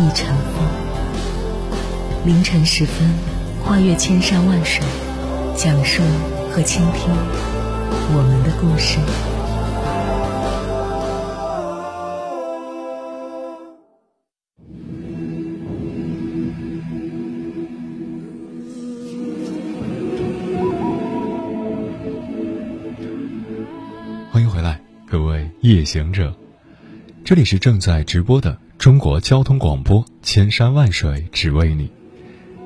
亦成风。凌晨时分，跨越千山万水，讲述和倾听我们的故事。欢迎回来，各位夜行者，这里是正在直播的中国交通广播，千山万水只为你，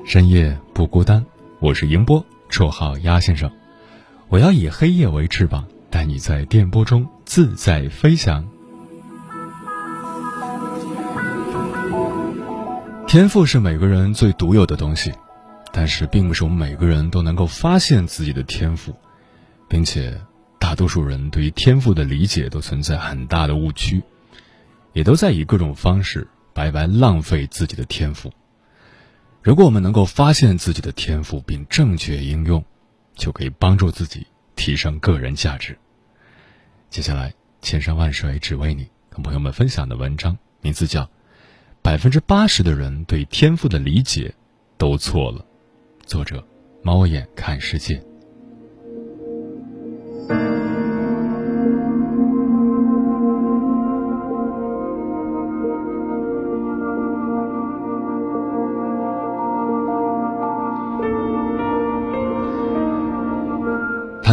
深夜不孤单。我是迎波，绰号鸭先生。我要以黑夜为翅膀，带你在电波中自在飞翔。天赋是每个人最独有的东西，但是并不是我们每个人都能够发现自己的天赋，并且。大多数人对于天赋的理解都存在很大的误区，也都在以各种方式白白浪费自己的天赋。如果我们能够发现自己的天赋并正确应用，就可以帮助自己提升个人价值。接下来，千山万水只为你，跟朋友们分享的文章名字叫《百分之八十的人对天赋的理解都错了》，作者：猫眼看世界。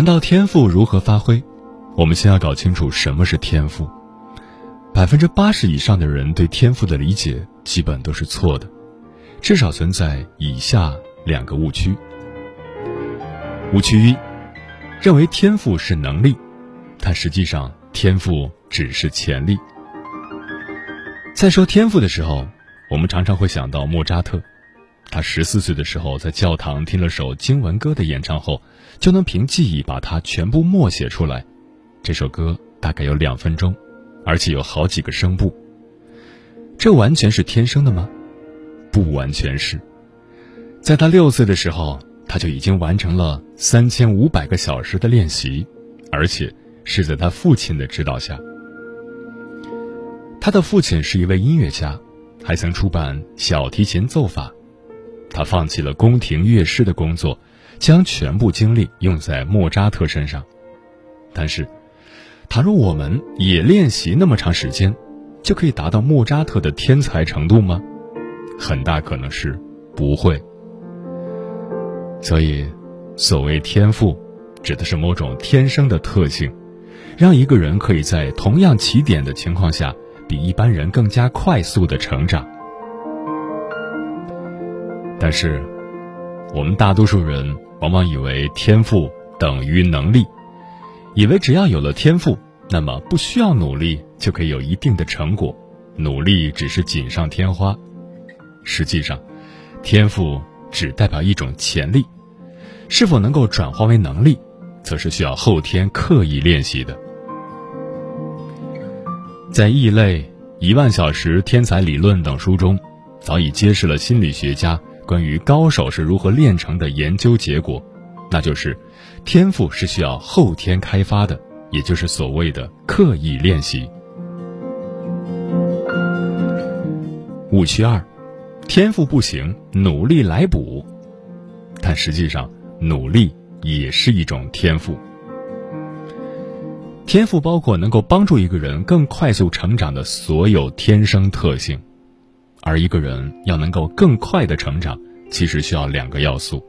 谈到天赋如何发挥，我们先要搞清楚什么是天赋。百分之八十以上的人对天赋的理解基本都是错的，至少存在以下两个误区。误区一，认为天赋是能力，但实际上天赋只是潜力。在说天赋的时候，我们常常会想到莫扎特。他十四岁的时候，在教堂听了首经文歌的演唱后，就能凭记忆把它全部默写出来。这首歌大概有两分钟，而且有好几个声部。这完全是天生的吗？不完全是。在他六岁的时候，他就已经完成了三千五百个小时的练习，而且是在他父亲的指导下。他的父亲是一位音乐家，还曾出版小提琴奏法。他放弃了宫廷乐师的工作，将全部精力用在莫扎特身上。但是，倘若我们也练习那么长时间，就可以达到莫扎特的天才程度吗？很大可能是不会。所以，所谓天赋，指的是某种天生的特性，让一个人可以在同样起点的情况下，比一般人更加快速的成长。但是，我们大多数人往往以为天赋等于能力，以为只要有了天赋，那么不需要努力就可以有一定的成果，努力只是锦上添花。实际上，天赋只代表一种潜力，是否能够转化为能力，则是需要后天刻意练习的。在《异类一万小时天才理论》等书中，早已揭示了心理学家。关于高手是如何炼成的研究结果，那就是天赋是需要后天开发的，也就是所谓的刻意练习。误区二，天赋不行，努力来补。但实际上，努力也是一种天赋。天赋包括能够帮助一个人更快速成长的所有天生特性。而一个人要能够更快的成长，其实需要两个要素：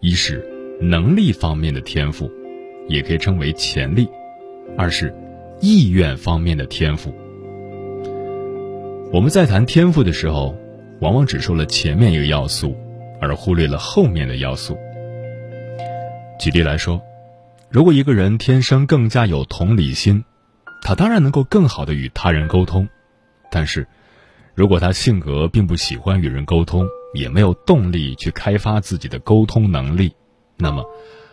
一是能力方面的天赋，也可以称为潜力；二是意愿方面的天赋。我们在谈天赋的时候，往往只说了前面一个要素，而忽略了后面的要素。举例来说，如果一个人天生更加有同理心，他当然能够更好的与他人沟通，但是。如果他性格并不喜欢与人沟通，也没有动力去开发自己的沟通能力，那么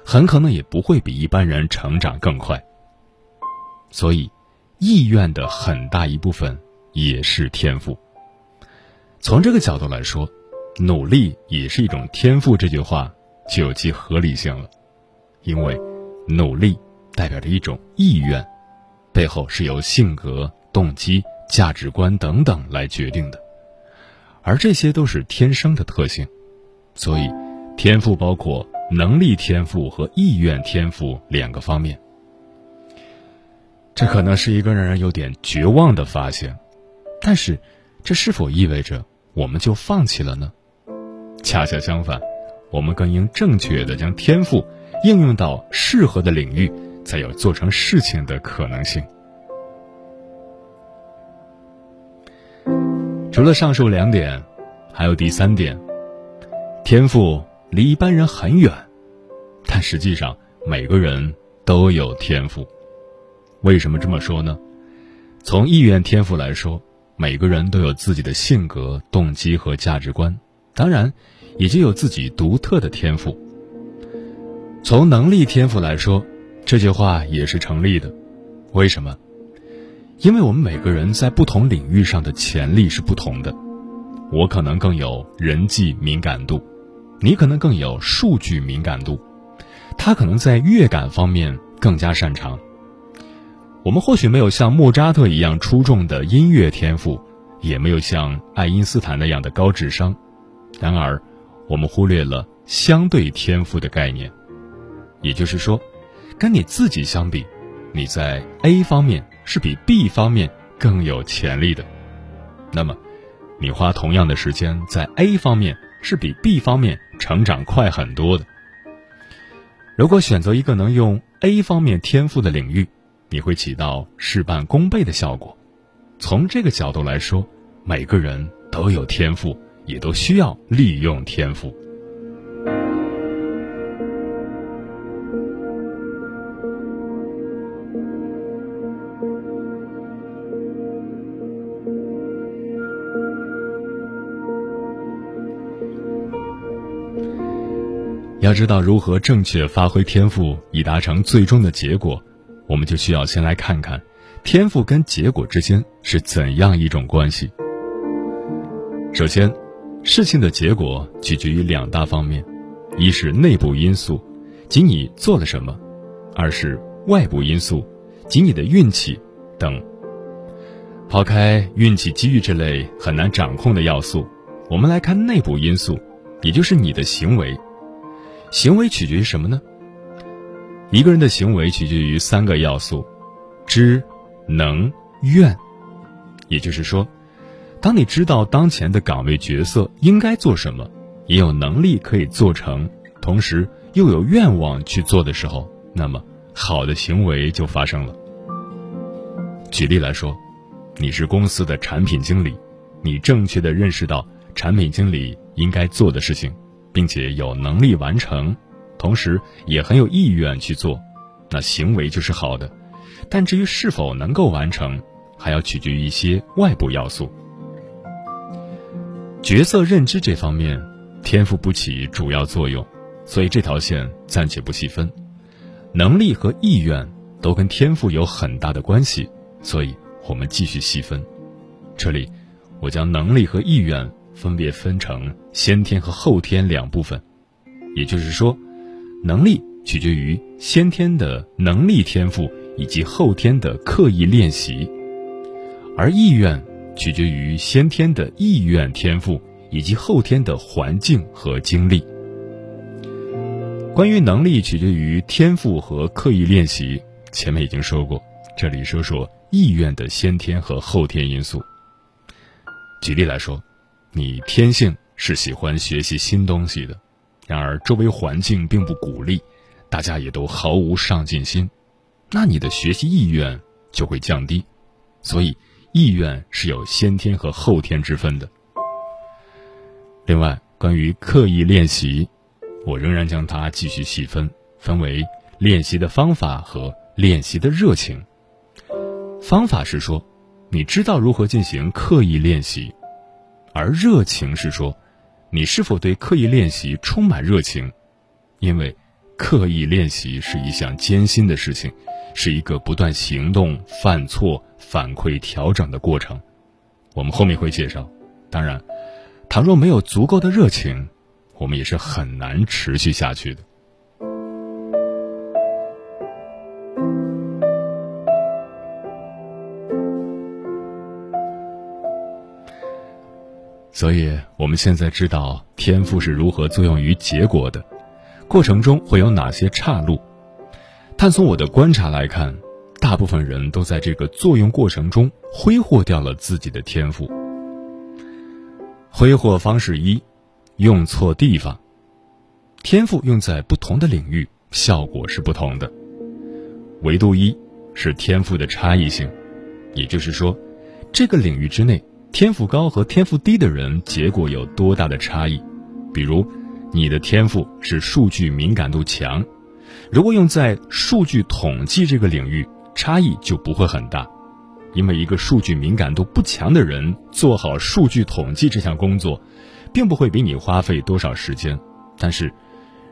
很可能也不会比一般人成长更快。所以，意愿的很大一部分也是天赋。从这个角度来说，努力也是一种天赋，这句话就有其合理性了，因为努力代表着一种意愿，背后是由性格、动机。价值观等等来决定的，而这些都是天生的特性，所以天赋包括能力天赋和意愿天赋两个方面。这可能是一个让人有点绝望的发现，但是这是否意味着我们就放弃了呢？恰恰相反，我们更应正确的将天赋应用到适合的领域，才有做成事情的可能性。除了上述两点，还有第三点：天赋离一般人很远，但实际上每个人都有天赋。为什么这么说呢？从意愿天赋来说，每个人都有自己的性格、动机和价值观，当然，也就有自己独特的天赋。从能力天赋来说，这句话也是成立的。为什么？因为我们每个人在不同领域上的潜力是不同的，我可能更有人际敏感度，你可能更有数据敏感度，他可能在乐感方面更加擅长。我们或许没有像莫扎特一样出众的音乐天赋，也没有像爱因斯坦那样的高智商，然而，我们忽略了相对天赋的概念，也就是说，跟你自己相比，你在 A 方面。是比 B 方面更有潜力的，那么，你花同样的时间在 A 方面是比 B 方面成长快很多的。如果选择一个能用 A 方面天赋的领域，你会起到事半功倍的效果。从这个角度来说，每个人都有天赋，也都需要利用天赋。知道如何正确发挥天赋以达成最终的结果，我们就需要先来看看天赋跟结果之间是怎样一种关系。首先，事情的结果取决于两大方面：一是内部因素，即你做了什么；二是外部因素，即你的运气等。抛开运气、机遇这类很难掌控的要素，我们来看内部因素，也就是你的行为。行为取决于什么呢？一个人的行为取决于三个要素：知、能、愿。也就是说，当你知道当前的岗位角色应该做什么，也有能力可以做成，同时又有愿望去做的时候，那么好的行为就发生了。举例来说，你是公司的产品经理，你正确的认识到产品经理应该做的事情。并且有能力完成，同时也很有意愿去做，那行为就是好的。但至于是否能够完成，还要取决于一些外部要素。角色认知这方面，天赋不起主要作用，所以这条线暂且不细分。能力和意愿都跟天赋有很大的关系，所以我们继续细分。这里，我将能力和意愿。分别分成先天和后天两部分，也就是说，能力取决于先天的能力天赋以及后天的刻意练习，而意愿取决于先天的意愿天赋以及后天的环境和经历。关于能力取决于天赋和刻意练习，前面已经说过，这里说说意愿的先天和后天因素。举例来说。你天性是喜欢学习新东西的，然而周围环境并不鼓励，大家也都毫无上进心，那你的学习意愿就会降低。所以，意愿是有先天和后天之分的。另外，关于刻意练习，我仍然将它继续细分，分为练习的方法和练习的热情。方法是说，你知道如何进行刻意练习。而热情是说，你是否对刻意练习充满热情？因为刻意练习是一项艰辛的事情，是一个不断行动、犯错、反馈、调整的过程。我们后面会介绍。当然，倘若没有足够的热情，我们也是很难持续下去的。所以，我们现在知道天赋是如何作用于结果的，过程中会有哪些岔路。但从我的观察来看，大部分人都在这个作用过程中挥霍掉了自己的天赋。挥霍方式一，用错地方。天赋用在不同的领域，效果是不同的。维度一是天赋的差异性，也就是说，这个领域之内。天赋高和天赋低的人，结果有多大的差异？比如，你的天赋是数据敏感度强，如果用在数据统计这个领域，差异就不会很大，因为一个数据敏感度不强的人做好数据统计这项工作，并不会比你花费多少时间。但是，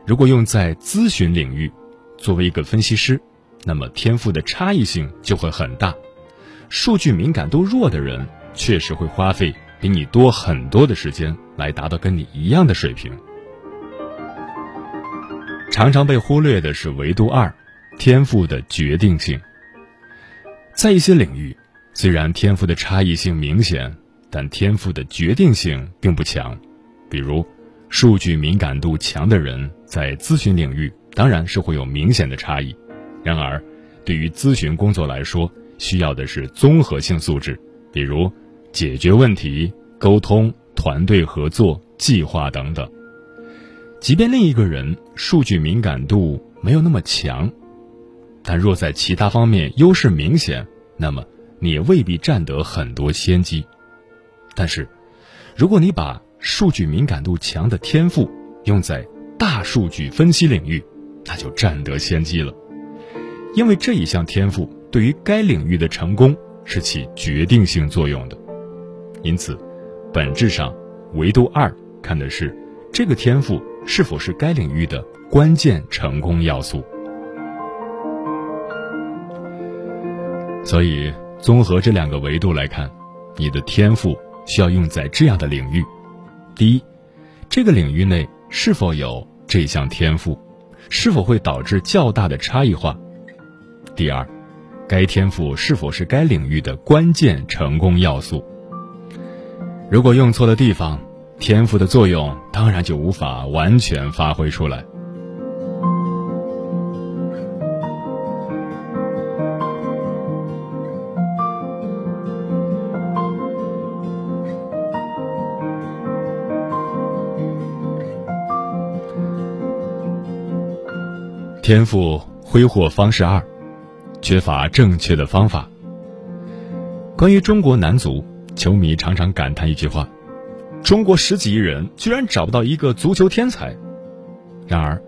如果用在咨询领域，作为一个分析师，那么天赋的差异性就会很大，数据敏感度弱的人。确实会花费比你多很多的时间来达到跟你一样的水平。常常被忽略的是维度二，天赋的决定性。在一些领域，虽然天赋的差异性明显，但天赋的决定性并不强。比如，数据敏感度强的人在咨询领域当然是会有明显的差异。然而，对于咨询工作来说，需要的是综合性素质，比如。解决问题、沟通、团队合作、计划等等。即便另一个人数据敏感度没有那么强，但若在其他方面优势明显，那么你也未必占得很多先机。但是，如果你把数据敏感度强的天赋用在大数据分析领域，那就占得先机了，因为这一项天赋对于该领域的成功是起决定性作用的。因此，本质上，维度二看的是这个天赋是否是该领域的关键成功要素。所以，综合这两个维度来看，你的天赋需要用在这样的领域：第一，这个领域内是否有这项天赋，是否会导致较大的差异化；第二，该天赋是否是该领域的关键成功要素。如果用错了地方，天赋的作用当然就无法完全发挥出来。天赋挥霍方式二，缺乏正确的方法。关于中国男足。球迷常常感叹一句话：“中国十几亿人居然找不到一个足球天才。”然而，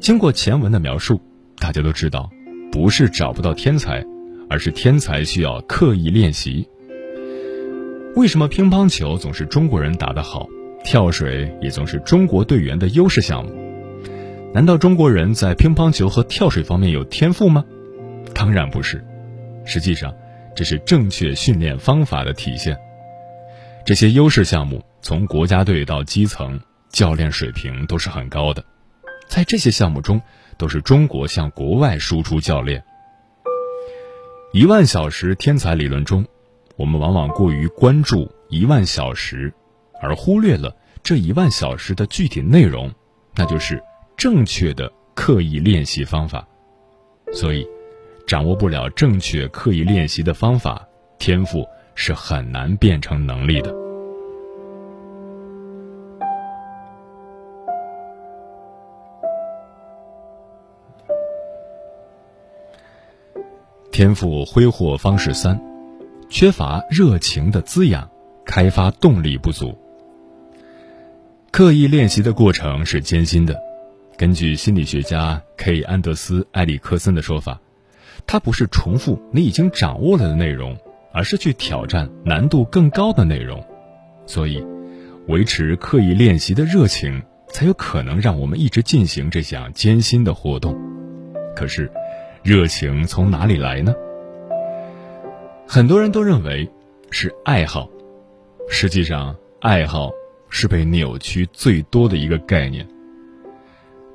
经过前文的描述，大家都知道，不是找不到天才，而是天才需要刻意练习。为什么乒乓球总是中国人打得好，跳水也总是中国队员的优势项目？难道中国人在乒乓球和跳水方面有天赋吗？当然不是，实际上，这是正确训练方法的体现。这些优势项目，从国家队到基层，教练水平都是很高的。在这些项目中，都是中国向国外输出教练。一万小时天才理论中，我们往往过于关注一万小时，而忽略了这一万小时的具体内容，那就是正确的刻意练习方法。所以，掌握不了正确刻意练习的方法，天赋。是很难变成能力的。天赋挥霍方式三：缺乏热情的滋养，开发动力不足。刻意练习的过程是艰辛的。根据心理学家 K. 安德斯·埃里克森的说法，它不是重复你已经掌握了的内容。而是去挑战难度更高的内容，所以，维持刻意练习的热情，才有可能让我们一直进行这项艰辛的活动。可是，热情从哪里来呢？很多人都认为是爱好，实际上，爱好是被扭曲最多的一个概念。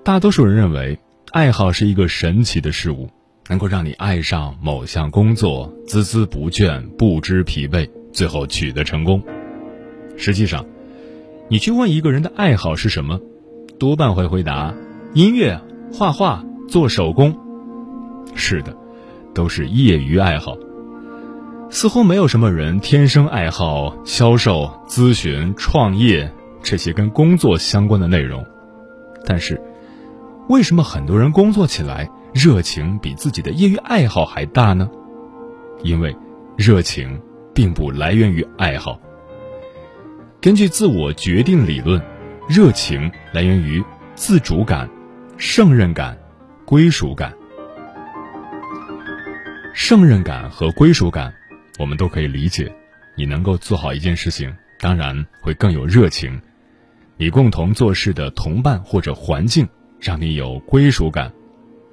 大多数人认为，爱好是一个神奇的事物，能够让你爱上某项工作，孜孜不倦，不知疲惫，最后取得成功。实际上，你去问一个人的爱好是什么，多半会回答：音乐、画画、做手工。是的，都是业余爱好。似乎没有什么人天生爱好销售、咨询、创业这些跟工作相关的内容。但是，为什么很多人工作起来热情比自己的业余爱好还大呢？因为，热情并不来源于爱好。根据自我决定理论，热情来源于自主感、胜任感、归属感。胜任感和归属感，我们都可以理解。你能够做好一件事情，当然会更有热情。你共同做事的同伴或者环境，让你有归属感，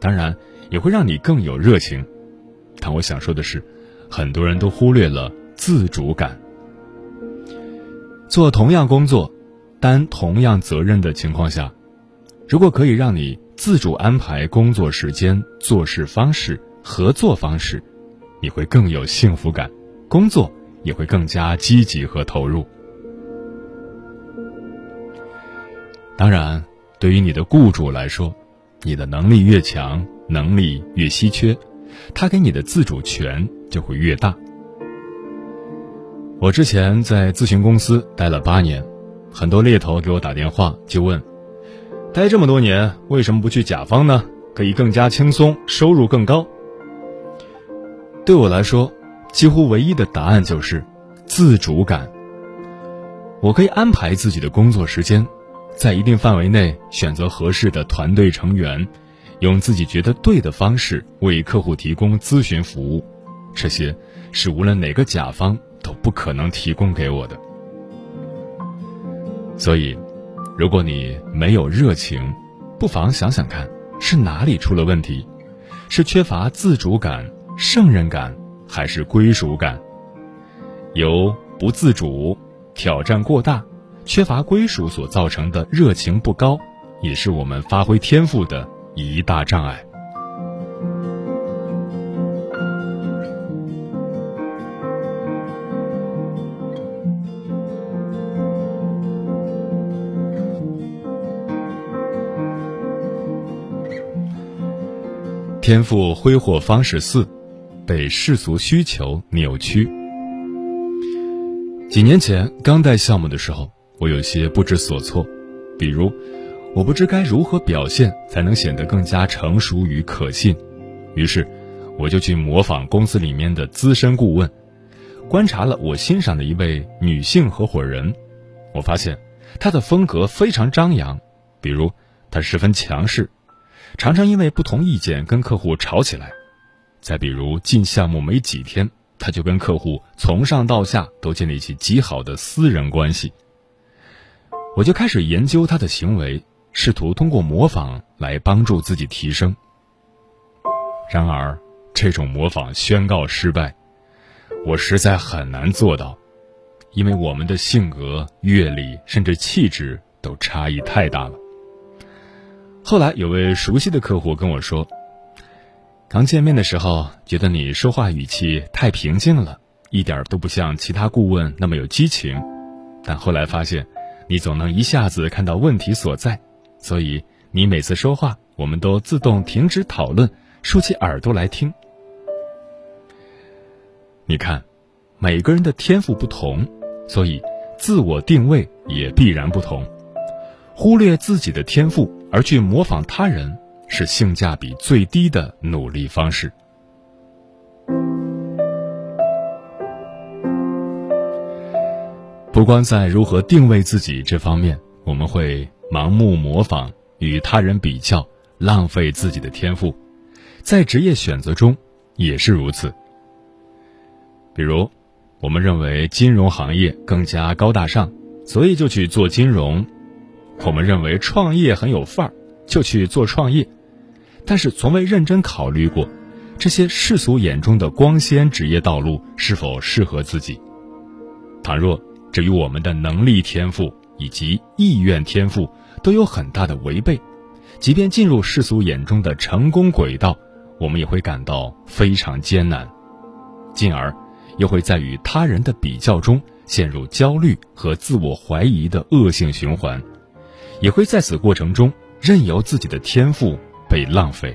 当然也会让你更有热情。但我想说的是，很多人都忽略了自主感。做同样工作，担同样责任的情况下，如果可以让你自主安排工作时间、做事方式、合作方式，你会更有幸福感，工作也会更加积极和投入。当然，对于你的雇主来说，你的能力越强，能力越稀缺，他给你的自主权就会越大。我之前在咨询公司待了八年，很多猎头给我打电话就问：待这么多年，为什么不去甲方呢？可以更加轻松，收入更高。对我来说，几乎唯一的答案就是自主感。我可以安排自己的工作时间，在一定范围内选择合适的团队成员，用自己觉得对的方式为客户提供咨询服务。这些是无论哪个甲方。都不可能提供给我的，所以，如果你没有热情，不妨想想看，是哪里出了问题？是缺乏自主感、胜任感，还是归属感？由不自主、挑战过大、缺乏归属所造成的热情不高，也是我们发挥天赋的一大障碍。天赋挥霍方式四，被世俗需求扭曲。几年前刚带项目的时候，我有些不知所措，比如，我不知该如何表现才能显得更加成熟与可信，于是，我就去模仿公司里面的资深顾问，观察了我欣赏的一位女性合伙人，我发现，她的风格非常张扬，比如，她十分强势。常常因为不同意见跟客户吵起来，再比如进项目没几天，他就跟客户从上到下都建立起极好的私人关系。我就开始研究他的行为，试图通过模仿来帮助自己提升。然而，这种模仿宣告失败，我实在很难做到，因为我们的性格、阅历甚至气质都差异太大了。后来有位熟悉的客户跟我说，刚见面的时候觉得你说话语气太平静了，一点都不像其他顾问那么有激情，但后来发现，你总能一下子看到问题所在，所以你每次说话，我们都自动停止讨论，竖起耳朵来听。你看，每个人的天赋不同，所以自我定位也必然不同。忽略自己的天赋而去模仿他人，是性价比最低的努力方式。不光在如何定位自己这方面，我们会盲目模仿、与他人比较，浪费自己的天赋；在职业选择中也是如此。比如，我们认为金融行业更加高大上。所以就去做金融；我们认为创业很有范儿，就去做创业，但是从未认真考虑过，这些世俗眼中的光鲜职业道路是否适合自己。倘若这与我们的能力天赋以及意愿天赋都有很大的违背，即便进入世俗眼中的成功轨道，我们也会感到非常艰难，进而又会在与他人的比较中。陷入焦虑和自我怀疑的恶性循环，也会在此过程中任由自己的天赋被浪费。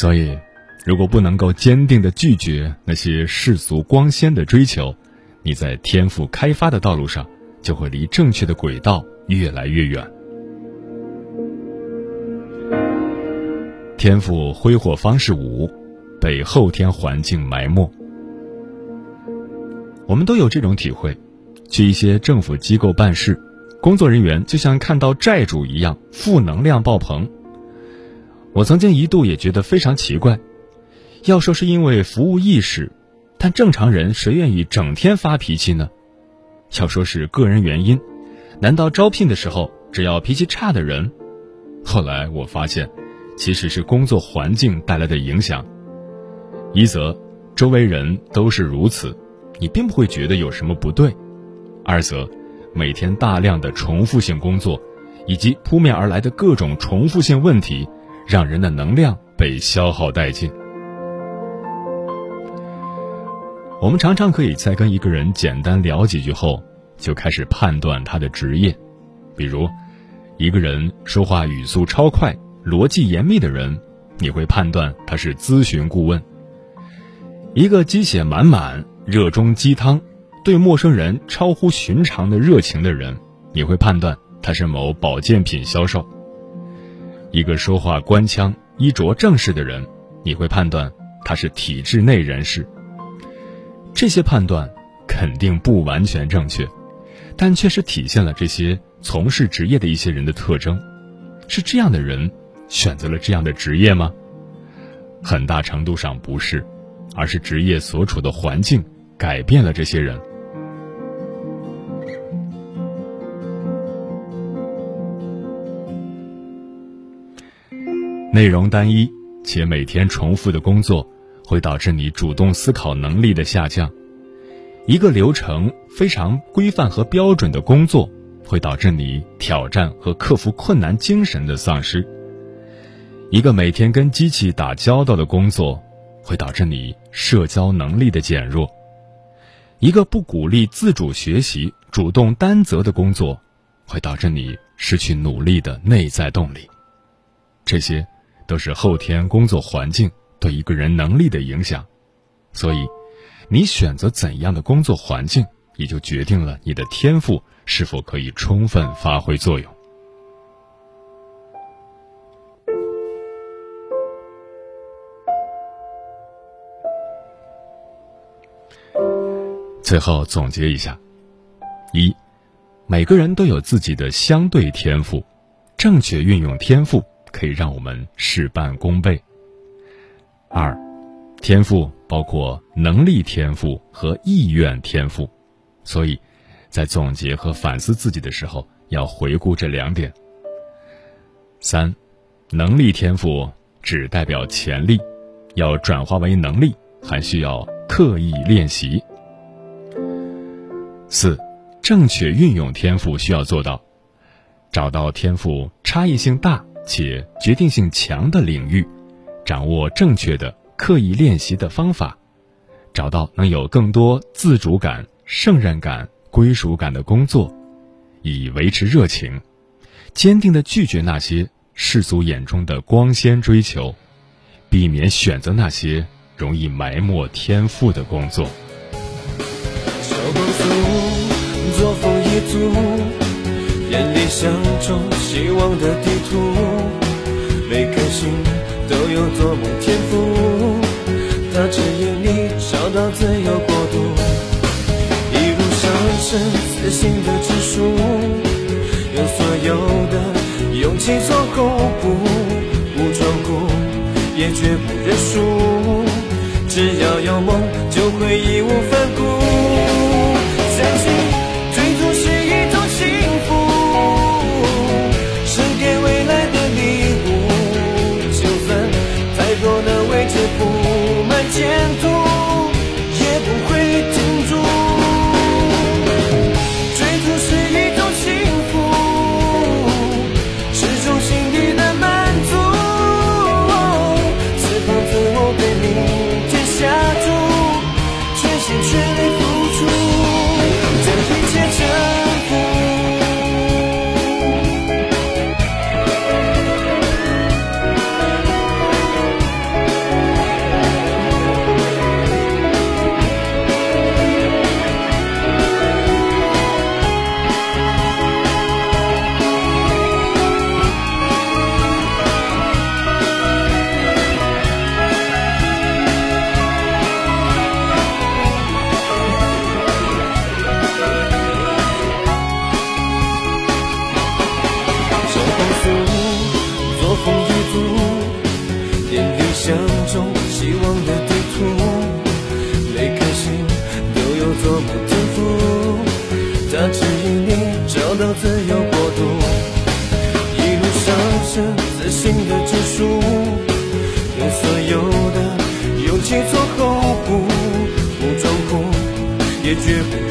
所以，如果不能够坚定的拒绝那些世俗光鲜的追求，你在天赋开发的道路上就会离正确的轨道越来越远。天赋挥霍方式五，被后天环境埋没。我们都有这种体会：去一些政府机构办事，工作人员就像看到债主一样，负能量爆棚。我曾经一度也觉得非常奇怪，要说是因为服务意识，但正常人谁愿意整天发脾气呢？要说是个人原因，难道招聘的时候只要脾气差的人？后来我发现。其实是工作环境带来的影响，一则周围人都是如此，你并不会觉得有什么不对；二则每天大量的重复性工作，以及扑面而来的各种重复性问题，让人的能量被消耗殆尽。我们常常可以在跟一个人简单聊几句后，就开始判断他的职业，比如一个人说话语速超快。逻辑严密的人，你会判断他是咨询顾问；一个鸡血满满、热衷鸡汤、对陌生人超乎寻常的热情的人，你会判断他是某保健品销售；一个说话官腔、衣着正式的人，你会判断他是体制内人士。这些判断肯定不完全正确，但却是体现了这些从事职业的一些人的特征。是这样的人。选择了这样的职业吗？很大程度上不是，而是职业所处的环境改变了这些人。内容单一且每天重复的工作，会导致你主动思考能力的下降；一个流程非常规范和标准的工作，会导致你挑战和克服困难精神的丧失。一个每天跟机器打交道的工作，会导致你社交能力的减弱；一个不鼓励自主学习、主动担责的工作，会导致你失去努力的内在动力。这些，都是后天工作环境对一个人能力的影响。所以，你选择怎样的工作环境，也就决定了你的天赋是否可以充分发挥作用。最后总结一下：一，每个人都有自己的相对天赋，正确运用天赋可以让我们事半功倍。二，天赋包括能力天赋和意愿天赋，所以，在总结和反思自己的时候要回顾这两点。三，能力天赋只代表潜力，要转化为能力还需要刻意练习。四，正确运用天赋需要做到：找到天赋差异性大且决定性强的领域，掌握正确的刻意练习的方法，找到能有更多自主感、胜任感、归属感的工作，以维持热情，坚定的拒绝那些世俗眼中的光鲜追求，避免选择那些容易埋没天赋的工作。作风一族，想象中希望的地图，每颗心都有做梦天赋，它指引你找到自由国度，一路上升自信的指数，用所有的勇气做后补，武装。也绝不认输。只要有梦，就会义无反顾。相信前途，的勇